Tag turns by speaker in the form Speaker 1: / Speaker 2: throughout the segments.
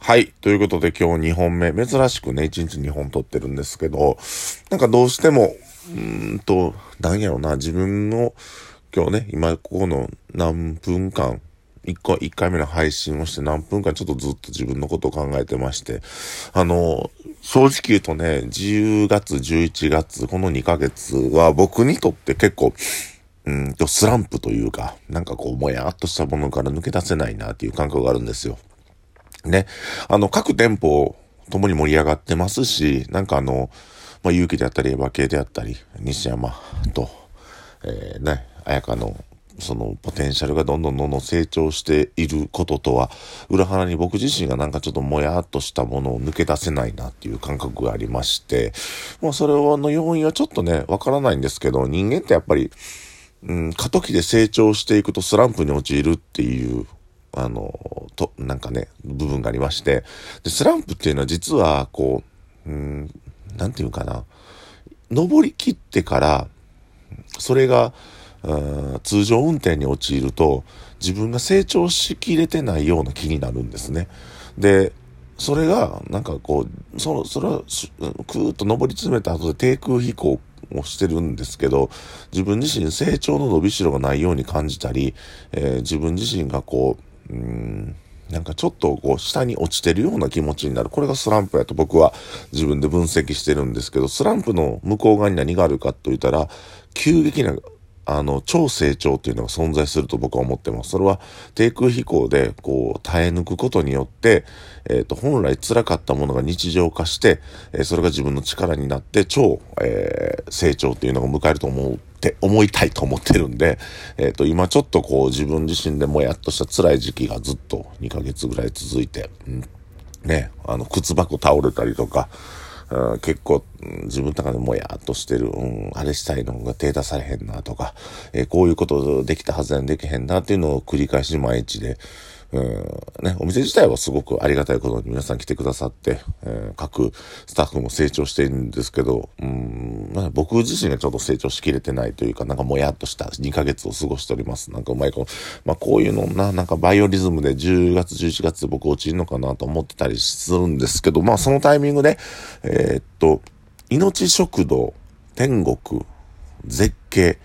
Speaker 1: はい。ということで今日2本目、珍しくね、1日2本撮ってるんですけど、なんかどうしても、うーんと、なんやろな、自分の、今日ね、今ここの何分間、1個、1回目の配信をして何分間ちょっとずっと自分のことを考えてまして、あの、正直言うとね、10月、11月、この2ヶ月は僕にとって結構、うんと、スランプというか、なんかこう、もやっとしたものから抜け出せないなっていう感覚があるんですよ。ね。あの、各店舗ともに盛り上がってますし、なんかあの、まあ、勇気であったり、エヴァ系であったり、西山と、えー、ね、綾香の、そのポテンシャルがどんどんどんどん成長していることとは、裏腹に僕自身がなんかちょっともやっとしたものを抜け出せないなっていう感覚がありまして、まあそれの要因はちょっとね、わからないんですけど、人間ってやっぱり、うん、過渡期で成長していくとスランプに陥るっていうあの、と、なんかね、部分がありまして、で、スランプっていうのは実は、こう、うん、なんていうかな、登り切ってから、それが、うん通常運転に陥ると、自分が成長しきれてないような気になるんですね。で、それが、なんかこう、その、それは、くーっと登り詰めた後で低空飛行をしてるんですけど、自分自身成長の伸びしろがないように感じたり、えー自分自身がこう、うん、なんかちょっとこう下に落ちてるような気持ちになる。これがスランプやと僕は自分で分析してるんですけど、スランプの向こう側に何があるかと言ったら、急激なあの、超成長っていうのが存在すると僕は思ってます。それは低空飛行でこう耐え抜くことによって、えっ、と、本来辛かったものが日常化して、えーそれが自分の力になって超、えー成長っていうのが迎えると思うって、思いたいと思ってるんで、えっ、と、今ちょっとこう自分自身でもやっとした辛い時期がずっと2ヶ月ぐらい続いて、うんね、あの、靴箱倒れたりとか、うん結構、自分の中でもやっとしてる、うん、あれしたいのが手出されへんなとか、えーこういうことできたはずやんできへんなっていうのを繰り返し毎日で、ね、お店自体はすごくありがたいことに皆さん来てくださって、えー各スタッフも成長してるんですけど、うん、僕自身がちょっと成長しきれてないというか、なんかもやっとした2ヶ月を過ごしております。なんかうまいこと、まあこういうのな、なんかバイオリズムで10月、11月僕落ちるのかなと思ってたりするんですけど、まあそのタイミングで、えーっと、命食堂、天国、絶景、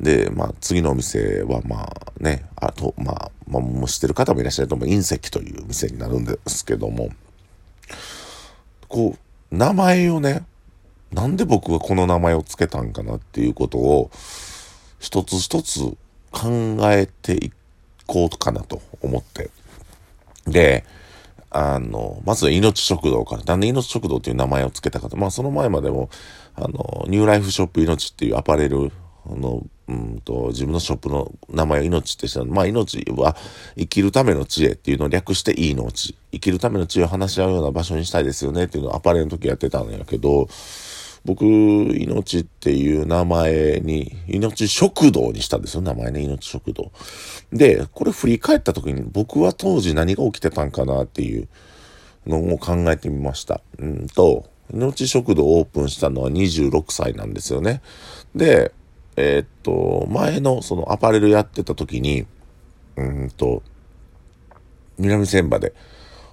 Speaker 1: で、まあ、次のお店は、まあね、あと、まあ、まあ、もう知ってる方もいらっしゃると思う、隕石という店になるんですけども、こう、名前をね、なんで僕がこの名前を付けたんかなっていうことを、一つ一つ考えていこうかなと思って。で、あの、まず命食堂から、なんで命食堂っていう名前を付けたかと、まあその前までも、あの、ニューライフショップ命っていうアパレルの、うんと、自分のショップの名前を命ってしたまあ命は生きるための知恵っていうのを略していいのち。生きるための知恵を話し合うような場所にしたいですよねっていうのをアパレルの時やってたんやけど、僕、命っていう名前に、命食堂にしたんですよ、名前ね、命食堂。で、これ振り返った時に僕は当時何が起きてたんかなっていうのを考えてみました。うんと、命食堂オープンしたのは26歳なんですよね。で、えーっと、前のそのアパレルやってた時に、うんと、南千葉で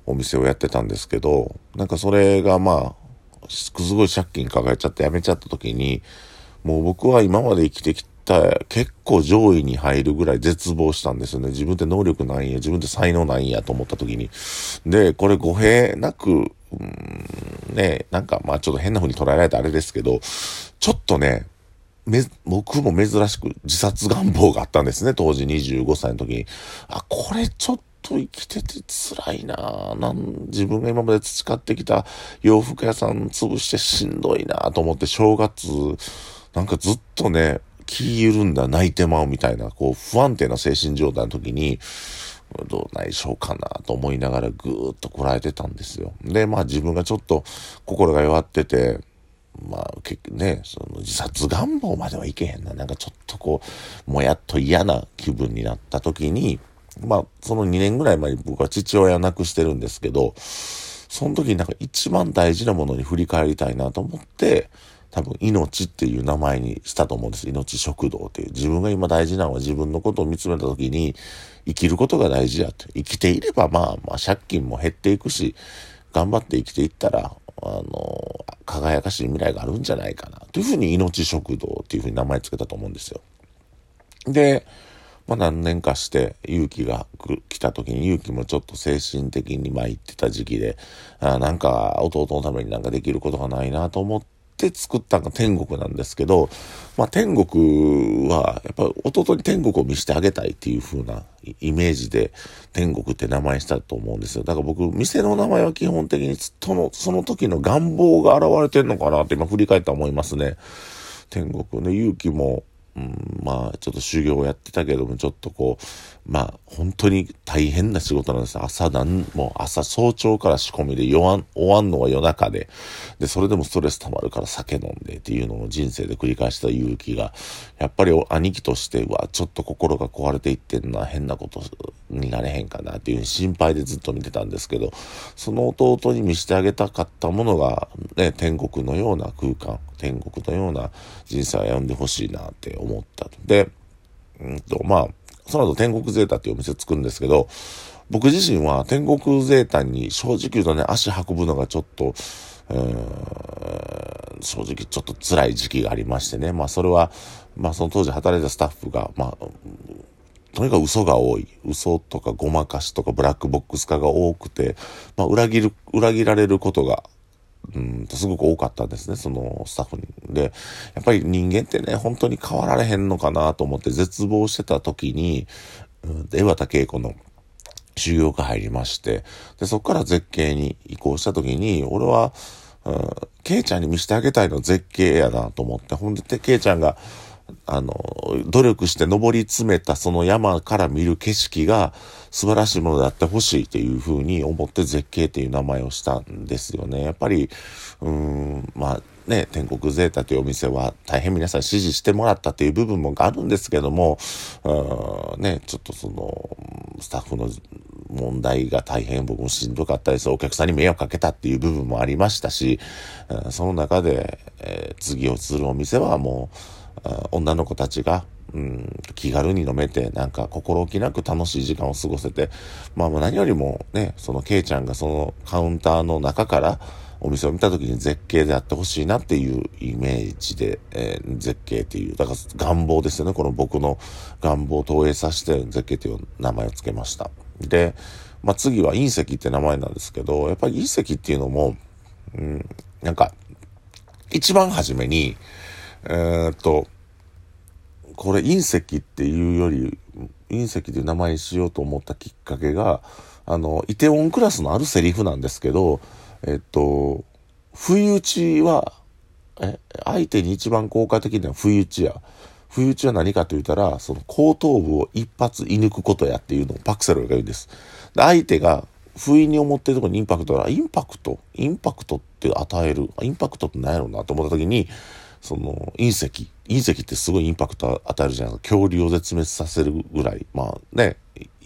Speaker 1: お店をやってたんですけど、なんかそれがまあ、すごい借金抱えちゃって辞めちゃった時に、もう僕は今まで生きてきた結構上位に入るぐらい絶望したんですよね。自分って能力ないんや、自分って才能ないんやと思った時に。で、これ語弊なく、うんね、なんかまあちょっと変な風に捉えられたあれですけど、ちょっとね、め、僕も珍しく自殺願望があったんですね、当時25歳の時に。あ、これちょっと生きてて辛いなぁなん自分が今まで培ってきた洋服屋さん潰してしんどいなぁと思って正月、なんかずっとね、気緩んだ泣いてまうみたいな、こう不安定な精神状態の時に、どうないしょうかなと思いながらぐーっとこらえてたんですよ。で、まあ自分がちょっと心が弱ってて、まあ結局ね、その自殺願望まではいけへんな。なんかちょっとこう、もやっと嫌な気分になった時に、まあその2年ぐらい前に僕は父親を亡くしてるんですけど、その時になんか一番大事なものに振り返りたいなと思って、多分命っていう名前にしたと思うんです。命食堂っていう。自分が今大事なのは自分のことを見つめた時に生きることが大事やって。生きていればまあまあ借金も減っていくし、頑張って生きていったら、あの、輝かしい未来があるんじゃないかな。というふうに命食堂っていうふうに名前つけたと思うんですよ。で、まあ何年かして勇気が来た時に勇気もちょっと精神的に参ってた時期で、あなんか弟のためになんかできることがないなと思って作ったのが天国なんですけど、まあ天国はやっぱり弟に天国を見せてあげたいっていう風なイメージで天国って名前したと思うんですよ。だから僕、店の名前は基本的にその、その時の願望が現れてんのかなって今振り返って思いますね。天国の勇気もうん、まあ、ちょっと修行をやってたけども、ちょっとこう、まあ、本当に大変な仕事なんです。朝なん、もう朝早朝から仕込みで、終わん、終わんのは夜中で、で、それでもストレス溜まるから酒飲んでっていうのを人生で繰り返した勇気が、やっぱり兄貴としては、ちょっと心が壊れていってんのは変なことになれへんかなっていう心配でずっと見てたんですけど、その弟に見せてあげたかったものが、ね、天国のような空間、天国のような人生を歩んでほしいなって思思ったと。で、うんと、まあ、その後天国ゼータっていうお店作るんですけど、僕自身は天国ゼータに正直言うとね、足運ぶのがちょっと、正直ちょっと辛い時期がありましてね。まあそれは、まあその当時働いたスタッフが、まあ、とにかく嘘が多い。嘘とかごまかしとかブラックボックス化が多くて、まあ裏切る、裏切られることがうんすごく多かったんですね、そのスタッフに。で、やっぱり人間ってね、本当に変わられへんのかなと思って絶望してた時に、うん、江端恵子の修行が入りまして、で、そこから絶景に移行した時に、俺は、うん、ケイちゃんに見せてあげたいの絶景やなと思って、ほんで、ケイちゃんが、あの、努力して登り詰めたその山から見る景色が素晴らしいものであってほしいっていうふうに思って絶景っていう名前をしたんですよね。やっぱり、うん、まあね、天国ゼータというお店は大変皆さん支持してもらったっていう部分もあるんですけども、うん、ね、ちょっとその、スタッフの問題が大変僕もしんどかったです。お客さんに迷惑かけたっていう部分もありましたし、その中で、えー、次をするお店はもう、女の子たちが、うん、気軽に飲めて、なんか心置きなく楽しい時間を過ごせて、まあ何よりもね、そのケイちゃんがそのカウンターの中からお店を見た時に絶景であってほしいなっていうイメージで、えー、絶景っていう、だから願望ですよね。この僕の願望を投影させて絶景という名前を付けました。で、まあ次は隕石って名前なんですけど、やっぱり隕石っていうのも、うん、なんか、一番初めに、えー、っと、これ隕石っていうより、隕石っていう名前にしようと思ったきっかけが、あの、イテオンクラスのあるセリフなんですけど、えっと、不意打ちは、え、相手に一番効果的な不意打ちや。不意打ちは何かと言ったら、その後頭部を一発射抜くことやっていうのをパクセロが言うんです。で相手が不意に思ってるところにインパクトが、インパクトインパクトって与える。インパクトって何やろうなと思った時に、その隕石隕石ってすごいインパクト与えるじゃないですか。恐竜を絶滅させるぐらい。まあね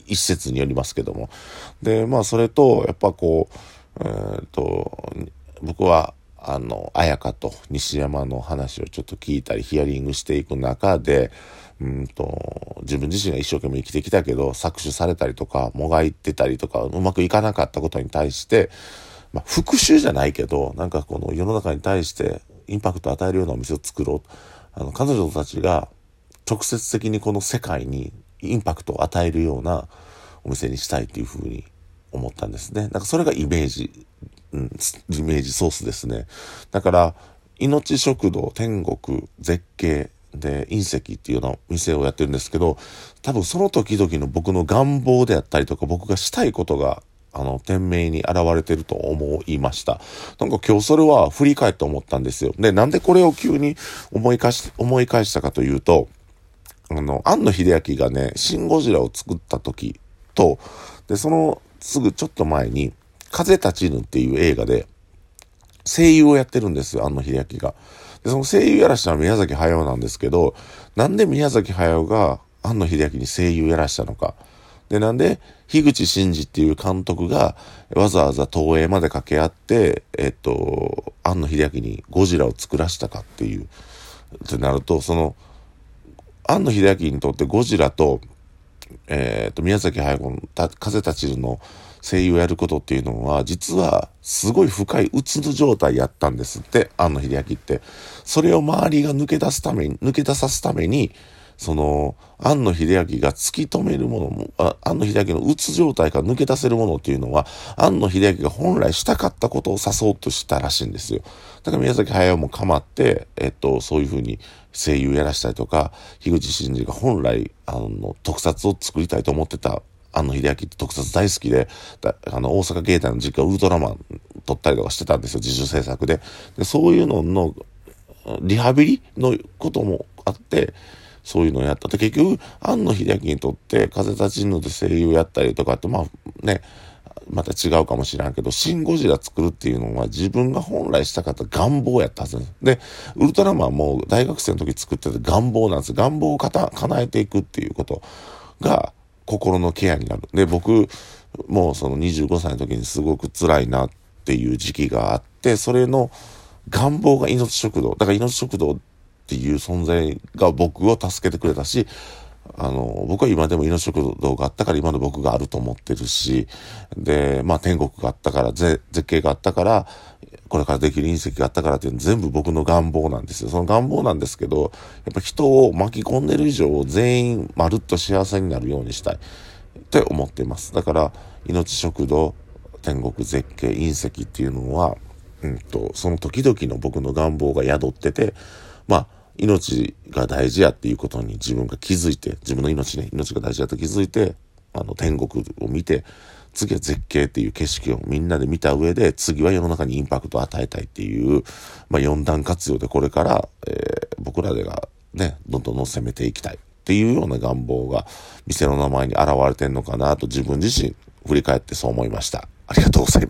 Speaker 1: 一説によりますけども。でまあそれとやっぱこうえー、っと僕はあの綾香と西山の話をちょっと聞いたりヒアリングしていく中でうんと自分自身が一生懸命生きてきたけど搾取されたりとかもがいてたりとかうまくいかなかったことに対してまあ、復讐じゃないけど、なんかこの世の中に対してインパクトを与えるようなお店を作ろう。あの、彼女たちが直接的にこの世界にインパクトを与えるようなお店にしたいっていうふうに思ったんですね。なんかそれがイメージ、うん、イメージソースですね。だから、命食堂、天国、絶景、で、隕石っていうような店をやってるんですけど、多分その時々の僕の願望であったりとか、僕がしたいことがあの、店名に現れてると思いました。なんか今日それは振り返って思ったんですよ。で、なんでこれを急に思い返し、思い返したかというと、あの、庵野秀明がね、シン・ゴジラを作った時と、で、そのすぐちょっと前に、風立ちぬっていう映画で、声優をやってるんですよ、庵野秀明が。で、その声優やらしたのは宮崎駿なんですけど、なんで宮崎駿が庵野秀明に声優やらしたのか。で、なんで、樋口真嗣っていう監督がわざわざ東映まで掛け合って、えっと、庵野秀明にゴジラを作らしたかっていう、ってなると、その、庵野秀明にとってゴジラと、えっと、宮崎駿の風立ちぬの声優をやることっていうのは、実はすごい深いうつの状態やったんですって、庵野秀明って。それを周りが抜け出すために、抜け出さすために、その、庵野秀明が突き止めるものも、庵野秀明のうつ状態から抜け出せるものっていうのは、庵野秀明が本来したかったことを指そうとしたらしいんですよ。だから宮崎駿も構って、えっと、そういうふうに声優やらしたりとか、樋口真嗣が本来、あの、特撮を作りたいと思ってた庵野秀明って特撮大好きで、あの、大阪芸大の実家ウルトラマン撮ったりとかしてたんですよ、自主制作で。で、そういうのの、リハビリのこともあって、そういうのをやった。で、結局、庵野秀明にとって、風立ちぬで声優やったりとかって、まあね、また違うかもしれんけど、シン・ゴジラ作るっていうのは自分が本来したかった願望やったはずです。で、ウルトラマンも大学生の時作ってた願望なんです。願望をかた叶えていくっていうことが心のケアになる。で、僕、もうその25歳の時にすごく辛いなっていう時期があって、それの願望が命食堂。だから命食堂ってていう存在が僕を助けてくれたし、あの、僕は今でも命食堂があったから今の僕があると思ってるし、で、まあ天国があったから、絶景があったから、これからできる隕石があったからっていうの全部僕の願望なんですよ。その願望なんですけど、やっぱ人を巻き込んでる以上、全員まるっと幸せになるようにしたいって思ってます。だから、命食堂、天国絶景、隕石っていうのは、うんと、その時々の僕の願望が宿ってて、まあ、命が大事やっていうことに自分が気づいて、自分の命ね、命が大事やと気づいて、あの、天国を見て、次は絶景っていう景色をみんなで見た上で、次は世の中にインパクトを与えたいっていう、まあ、四段活用でこれから、えー、僕らでがね、どんどんどん攻めていきたいっていうような願望が店の名前に現れてんのかなと自分自身振り返ってそう思いました。ありがとうございます。